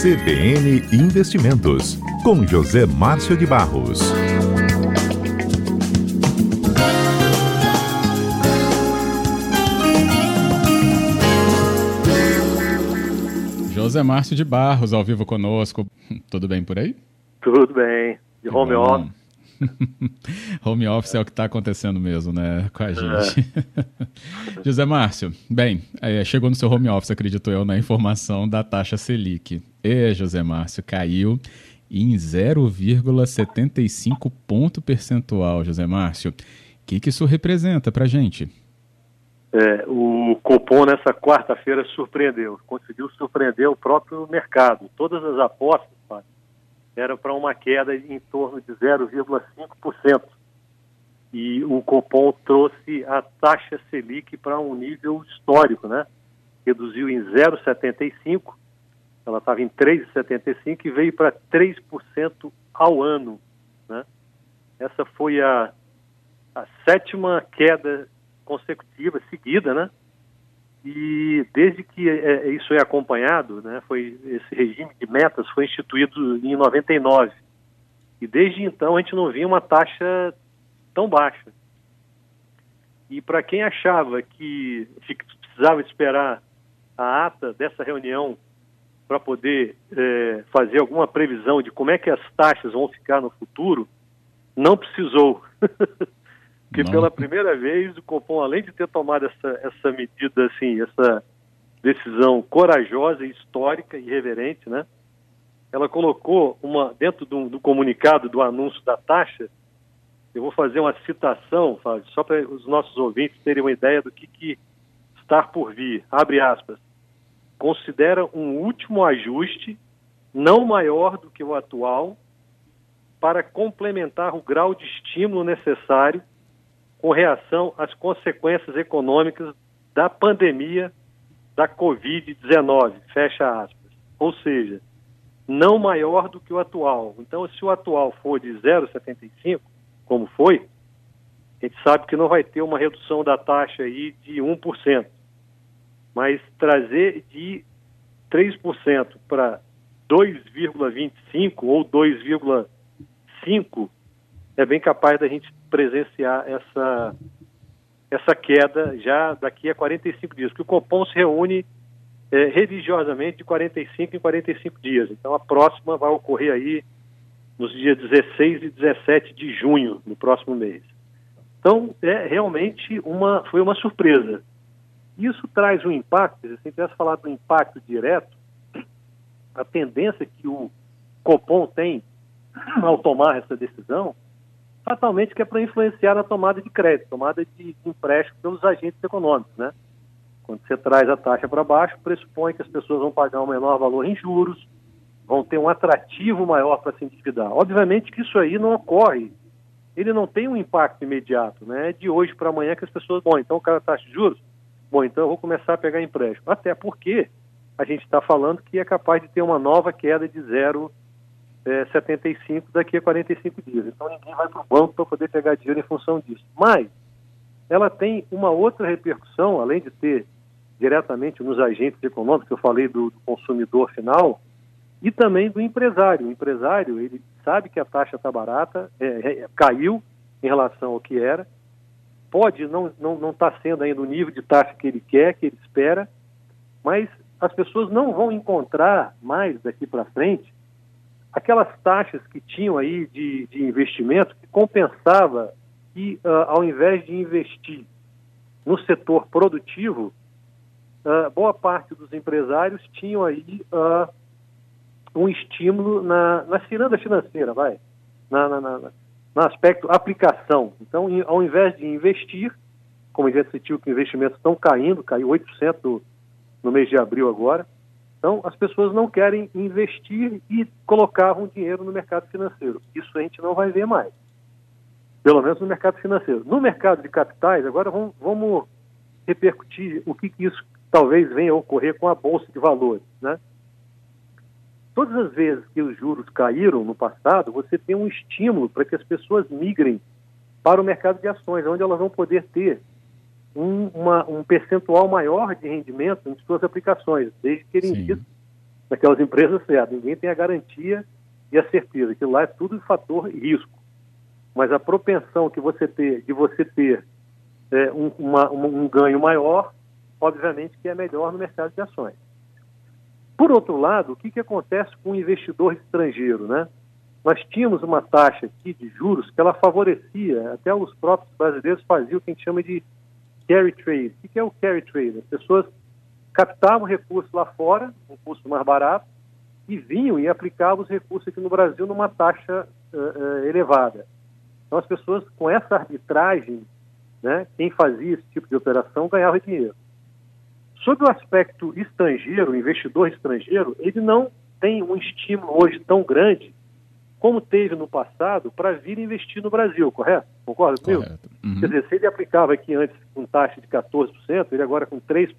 CBN Investimentos, com José Márcio de Barros. José Márcio de Barros, ao vivo conosco. Tudo bem por aí? Tudo bem. De home office. Home office é o que está acontecendo mesmo, né, com a gente. É. José Márcio, bem, é, chegou no seu home office, acredito eu, na informação da taxa Selic. E, José Márcio, caiu em 0,75 ponto percentual, José Márcio. O que, que isso representa para a gente? É, o Copom nessa quarta-feira surpreendeu, conseguiu surpreender o próprio mercado. Todas as apostas, era para uma queda em torno de 0,5%. E o Copom trouxe a taxa Selic para um nível histórico, né? Reduziu em 0,75%, ela estava em 3,75% e veio para 3% ao ano, né? Essa foi a, a sétima queda consecutiva, seguida, né? E desde que é, é, isso é acompanhado, né, foi esse regime de metas foi instituído em 99. E desde então a gente não via uma taxa tão baixa. E para quem achava que precisava esperar a ata dessa reunião para poder é, fazer alguma previsão de como é que as taxas vão ficar no futuro, não precisou. que Não. pela primeira vez o Copom, além de ter tomado essa, essa medida, assim, essa decisão corajosa, histórica e reverente, né? Ela colocou uma dentro do, do comunicado do anúncio da taxa. Eu vou fazer uma citação, Fábio, só para os nossos ouvintes terem uma ideia do que, que está por vir. Abre aspas. Considera um último ajuste não maior do que o atual para complementar o grau de estímulo necessário com reação às consequências econômicas da pandemia da Covid-19, fecha aspas. Ou seja, não maior do que o atual. Então, se o atual for de 0,75, como foi, a gente sabe que não vai ter uma redução da taxa aí de 1%. Mas trazer de 3% para 2,25 ou 2,5 é bem capaz da gente presenciar essa, essa queda já daqui a 45 dias, que o Copom se reúne é, religiosamente de 45 em 45 dias. Então a próxima vai ocorrer aí nos dias 16 e 17 de junho, no próximo mês. Então, é realmente uma, foi uma surpresa. Isso traz um impacto, se você tivesse falado do impacto direto, a tendência que o Copom tem ao tomar essa decisão fatalmente que é para influenciar na tomada de crédito, tomada de empréstimo pelos agentes econômicos, né? Quando você traz a taxa para baixo, pressupõe que as pessoas vão pagar um menor valor em juros, vão ter um atrativo maior para se endividar. Obviamente que isso aí não ocorre, ele não tem um impacto imediato, né? É de hoje para amanhã que as pessoas, bom, então o cara taxa de juros, bom, então eu vou começar a pegar empréstimo. Até porque a gente está falando que é capaz de ter uma nova queda de zero é, 75 daqui a 45 dias. Então ninguém vai para o banco para poder pegar dinheiro em função disso. Mas ela tem uma outra repercussão, além de ter diretamente nos agentes econômicos, que eu falei do, do consumidor final, e também do empresário. O empresário, ele sabe que a taxa está barata, é, é, caiu em relação ao que era, pode não estar não, não tá sendo ainda o nível de taxa que ele quer, que ele espera, mas as pessoas não vão encontrar mais daqui para frente aquelas taxas que tinham aí de, de investimento que compensava que, uh, ao invés de investir no setor produtivo, uh, boa parte dos empresários tinham aí uh, um estímulo na, na ciranda financeira, vai, na, na, na, no aspecto aplicação. Então, ao invés de investir, como a gente sentiu que investimentos estão caindo, caiu 8% no mês de abril agora, então, as pessoas não querem investir e colocavam dinheiro no mercado financeiro. Isso a gente não vai ver mais. Pelo menos no mercado financeiro. No mercado de capitais, agora vamos, vamos repercutir o que, que, isso talvez venha a ocorrer com a Bolsa de Valores. Né? Todas as vezes que os juros caíram no passado, você tem um estímulo para que as pessoas migrem para o mercado de ações, onde elas vão poder ter um, uma, um percentual maior de rendimento em suas aplicações, desde que ele invista naquelas empresas certas. Ninguém tem a garantia e a certeza. Aquilo lá é tudo fator risco. Mas a propensão que você ter, de você ter é, um, uma, um ganho maior, obviamente que é melhor no mercado de ações. Por outro lado, o que, que acontece com o investidor estrangeiro? Né? Nós tínhamos uma taxa aqui de juros que ela favorecia, até os próprios brasileiros faziam o que a gente chama de carry trade. O que é o carry trade? As pessoas captavam recursos lá fora, um custo mais barato, e vinham e aplicavam os recursos aqui no Brasil numa taxa uh, uh, elevada. Então, as pessoas, com essa arbitragem, né, quem fazia esse tipo de operação ganhava dinheiro. Sob o aspecto estrangeiro, o investidor estrangeiro, ele não tem um estímulo hoje tão grande como teve no passado para vir investir no Brasil, correto? Concorda comigo? Uhum. Quer dizer, se ele aplicava aqui antes com taxa de 14%, ele agora com 3%,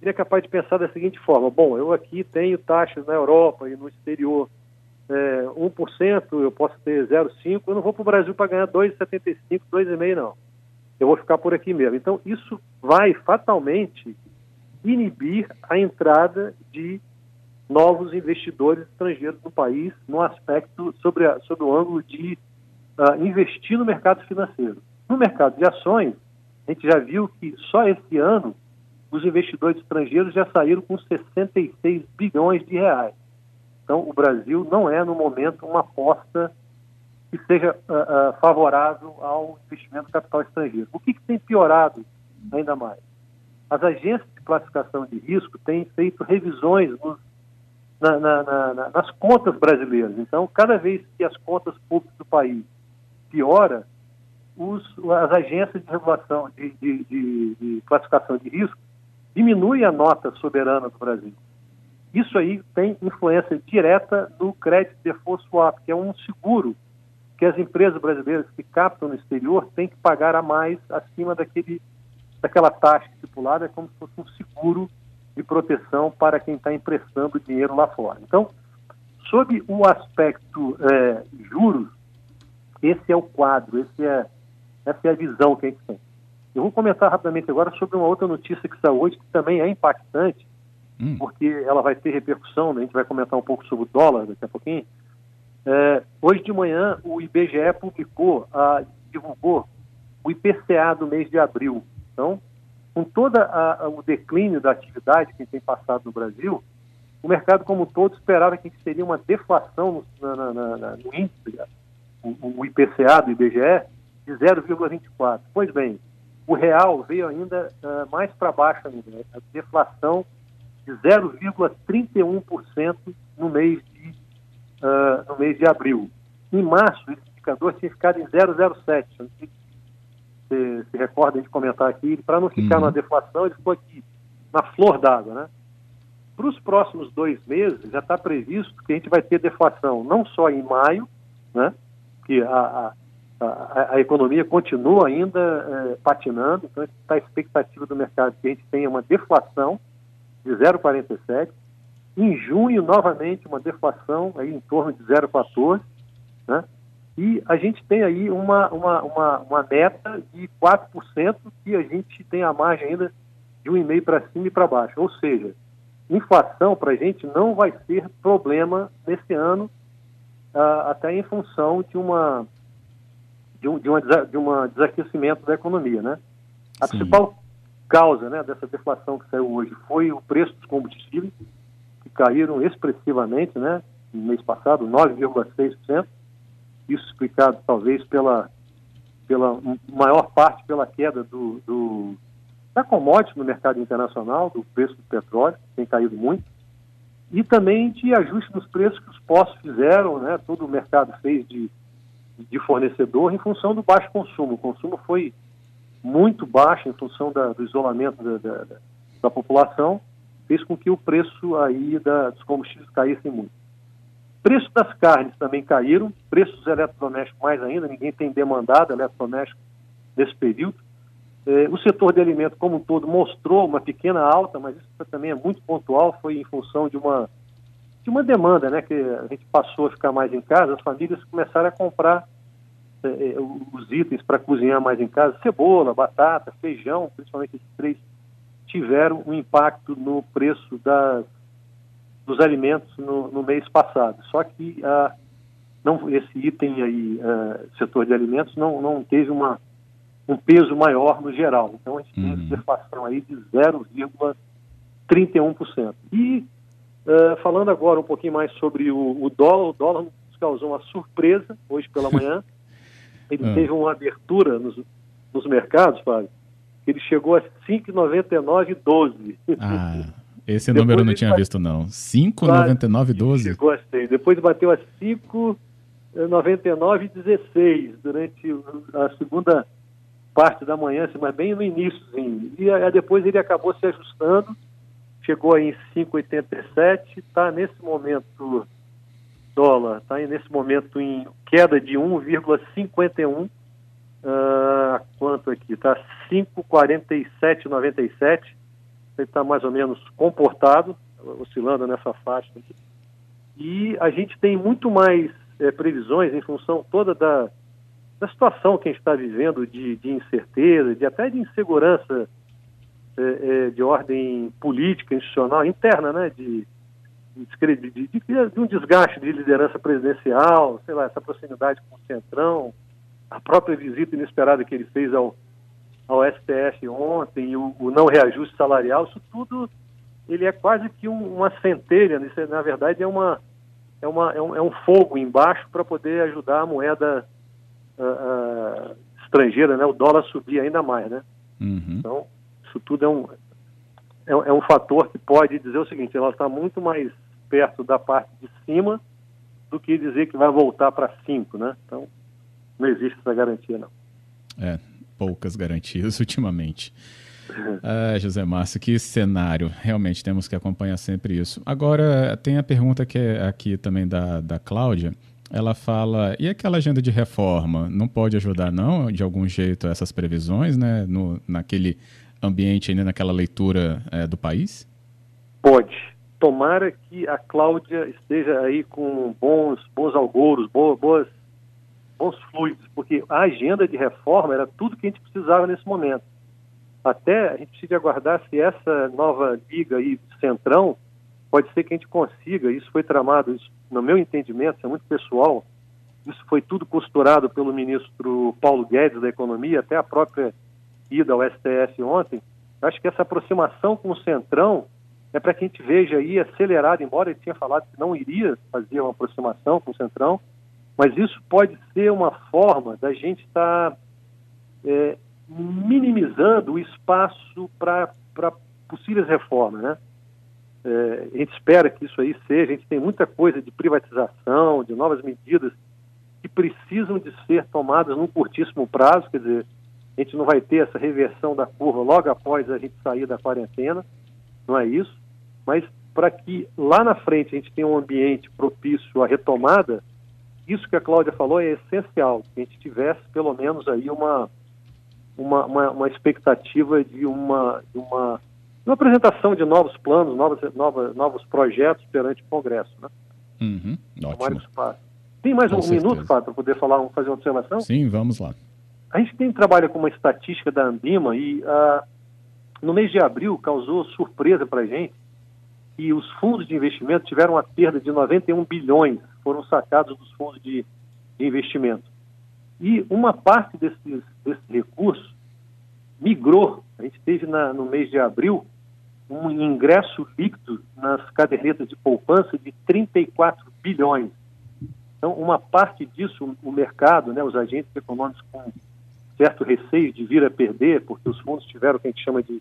ele é capaz de pensar da seguinte forma: bom, eu aqui tenho taxas na Europa e no exterior é, 1%, eu posso ter 0,5%, eu não vou para o Brasil para ganhar 2,75%, 2,5%, não. Eu vou ficar por aqui mesmo. Então, isso vai fatalmente inibir a entrada de novos investidores estrangeiros no país no aspecto sobre, a, sobre o ângulo de uh, investir no mercado financeiro. No mercado de ações, a gente já viu que só esse ano os investidores estrangeiros já saíram com 66 bilhões de reais. Então, o Brasil não é, no momento, uma aposta que seja uh, uh, favorável ao investimento capital estrangeiro. O que, que tem piorado ainda mais? As agências de classificação de risco têm feito revisões nos, na, na, na, nas contas brasileiras. Então, cada vez que as contas públicas do país piora, os, as agências de regulação de, de, de, de classificação de risco diminuem a nota soberana do Brasil. Isso aí tem influência direta no crédito default swap, que é um seguro que as empresas brasileiras que captam no exterior têm que pagar a mais acima daquele, daquela taxa estipulada, é como se fosse um seguro de proteção para quem está emprestando dinheiro lá fora. Então, sob o aspecto é, juros, esse é o quadro, esse é, essa é a visão que a gente tem. Eu vou comentar rapidamente agora sobre uma outra notícia que saiu hoje, que também é impactante, hum. porque ela vai ter repercussão, né? a gente vai comentar um pouco sobre o dólar daqui a pouquinho. É, hoje de manhã, o IBGE publicou, a, divulgou o IPCA do mês de abril. Então, com todo o declínio da atividade que tem passado no Brasil, o mercado como um todo esperava que seria uma deflação no, na, na, na, no índice, o, o, IPCA do IBGE, de 0,24. Pois bem, o real veio ainda uh, mais para baixo ainda, né? a deflação de 0,31% no mês de uh, no mês de abril. Em março, esse indicador tinha ficado em 0,07. Você se recorda de comentar aqui, para não ficar uhum. na deflação, ele ficou aqui, na flor d'água, né? Para os próximos dois meses, já está previsto que a gente vai ter deflação não só em maio, né? Que a, a, a, economia continua ainda é, patinando, então está a expectativa do mercado que a gente tenha uma deflação de 0,47. Em junho, novamente, uma deflação aí em torno de 0,14, né? E a gente tem aí uma, uma, uma, uma meta de 4% que a gente tem a margem ainda de 1,5% para cima e para baixo. Ou seja, inflação para a gente não vai ser problema nesse ano, uh, até em função de uma de um, de uma, de uma desaquecimento da economia, né? A Sim. principal causa né, dessa deflação que saiu hoje foi o preço dos combustíveis, que caíram expressivamente, né? No mês passado, 9,6%. Isso explicado talvez pela, pela maior parte pela queda do, do, da commodity no mercado internacional, do preço do petróleo, que tem caído muito, e também de ajuste nos preços que os postos fizeram, né? Todo o mercado fez de, de fornecedor em função do baixo consumo. O consumo foi muito baixo em função da, do isolamento da, da, da, população, fez com que o preço aí da, dos combustíveis caísse muito. Preços das carnes também caíram, preços eletrodomésticos mais ainda, ninguém tem demandado eletrodoméstico nesse período. É, o setor de alimentos como um todo mostrou uma pequena alta, mas isso também é muito pontual, foi em função de uma, de uma demanda, né, que a gente passou a ficar mais em casa, as famílias começaram a comprar os itens para cozinhar mais em casa, cebola, batata, feijão, principalmente esses três, tiveram um impacto no preço das dos alimentos no, no, mês passado. Só que ah, não, esse item aí, ah, setor de alimentos, não, não teve uma, um peso maior no geral. Então a gente uhum. tem deflação aí de 0,31%. E uh, falando agora um pouquinho mais sobre o, o dólar, o dólar nos causou uma surpresa hoje pela manhã. Ele uhum. teve uma abertura nos, nos mercados, Fábio, que ele chegou a 5,99,12. Ah, esse número eu não tinha visto não. 5,99,12? Chegou a. Depois bateu a 5,99,16 durante a segunda parte da manhã, assim, mas bem no início. E aí, depois ele acabou se ajustando, chegou aí em 5,87, está nesse momento, dólar, está nesse momento em queda de 1,51. Uh, quanto aqui? Está 5,47,97. Ele está mais ou menos comportado, oscilando nessa faixa aqui. E a gente tem muito mais é, previsões em função toda da, da situação que a gente está vivendo de, de, incerteza, de até de insegurança é, é, de ordem política, institucional, interna, né? De, de, de, de, um desgaste de liderança presidencial, sei lá, essa proximidade com o Centrão, a própria visita inesperada que ele fez ao, ao STF ontem, o, o não reajuste salarial, isso tudo ele é quase que um, uma centelha, isso, é, na verdade é uma é, uma, é, um, é um fogo embaixo para poder ajudar a moeda uh, uh, estrangeira, né, o dólar subir ainda mais, né? Uhum. Então, isso tudo é um, é, é, um fator que pode dizer o seguinte, ela está muito mais perto da parte de cima do que dizer que vai voltar para 5, né? Então, não existe essa garantia, não. É, poucas garantias ultimamente. Ah, José Márcio, que cenário. Realmente temos que acompanhar sempre isso. Agora, tem a pergunta que é aqui também da, da Cláudia ela fala, e aquela agenda de reforma, não pode ajudar não, de algum jeito, essas previsões, né, no, naquele ambiente, ainda naquela leitura é, do país? Pode. Tomara que a Cláudia esteja aí com bons, bons algoros, boas, boas, bons fluidos, porque a agenda de reforma era tudo que a gente precisava nesse momento. Até a gente precisa aguardar se essa nova liga aí, Centrão, pode ser que a gente consiga, isso foi tramado, isso, no meu entendimento, isso é muito pessoal, isso foi tudo costurado pelo ministro Paulo Guedes da Economia, até a própria ida ao STF ontem. Acho que essa aproximação com o Centrão é para que a gente veja aí acelerado, embora ele tinha falado que não iria fazer uma aproximação com o Centrão, mas isso pode ser uma forma da gente estar tá, é, minimizando o espaço para possíveis reformas, né? É, a gente espera que isso aí seja, a gente tem muita coisa de privatização, de novas medidas que precisam de ser tomadas num curtíssimo prazo, quer dizer, a gente não vai ter essa reversão da curva logo após a gente sair da quarentena, não é isso, mas para que lá na frente a gente tenha um ambiente propício à retomada, isso que a Cláudia falou é essencial, que a gente tivesse pelo menos aí uma, uma, uma, uma expectativa de uma, de uma uma apresentação de novos planos, novos, novos, novos projetos perante o Congresso. Né? Uhum, ótimo. Tem mais com um certeza. minuto, Fábio, para poder falar, fazer uma observação? Sim, vamos lá. A gente tem trabalha com uma estatística da Ambima e uh, no mês de abril causou surpresa para a gente que os fundos de investimento tiveram uma perda de 91 bilhões, foram sacados dos fundos de, de investimento. E uma parte desses, desses recursos migrou. A gente teve na, no mês de abril um ingresso líquido nas cadernetas de poupança de 34 bilhões. Então, uma parte disso, o mercado, né, os agentes econômicos com certo receio de vir a perder, porque os fundos tiveram o que a gente chama de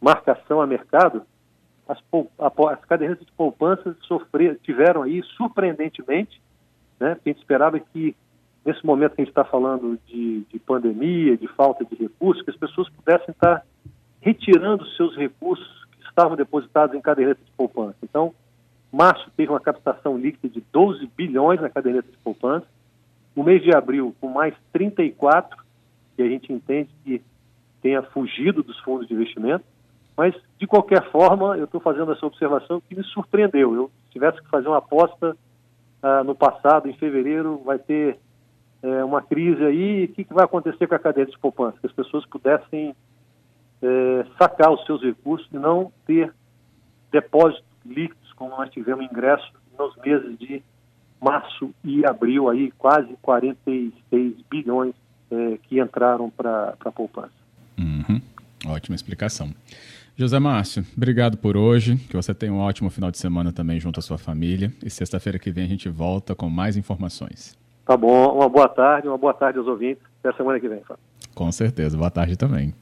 marcação a mercado, as, as cadernetas de poupança sofrer, tiveram aí, surpreendentemente, né, a gente esperava que nesse momento que a gente está falando de, de, pandemia, de falta de recursos, que as pessoas pudessem estar retirando seus recursos estavam depositados em caderneta de poupança. Então, março teve uma captação líquida de 12 bilhões na caderneta de poupança. O mês de abril, com mais 34, a gente entende que tenha fugido dos fundos de investimento. Mas, de qualquer forma, eu estou fazendo essa observação que me surpreendeu. Eu tivesse que fazer uma aposta ah, no passado, em fevereiro, vai ter é, uma crise aí, o que, que vai acontecer com a cadeia de poupança? Que as pessoas pudessem é, sacar os seus recursos e não ter depósitos líquidos, como nós tivemos ingresso nos meses de março e abril, aí quase 46 bilhões é, que entraram para a poupança. Uhum. Ótima explicação. José Márcio, obrigado por hoje. Que você tenha um ótimo final de semana também junto à sua família. E sexta-feira que vem a gente volta com mais informações. Tá bom. Uma boa tarde, uma boa tarde aos ouvintes. Até semana que vem, Fábio. Com certeza. Boa tarde também.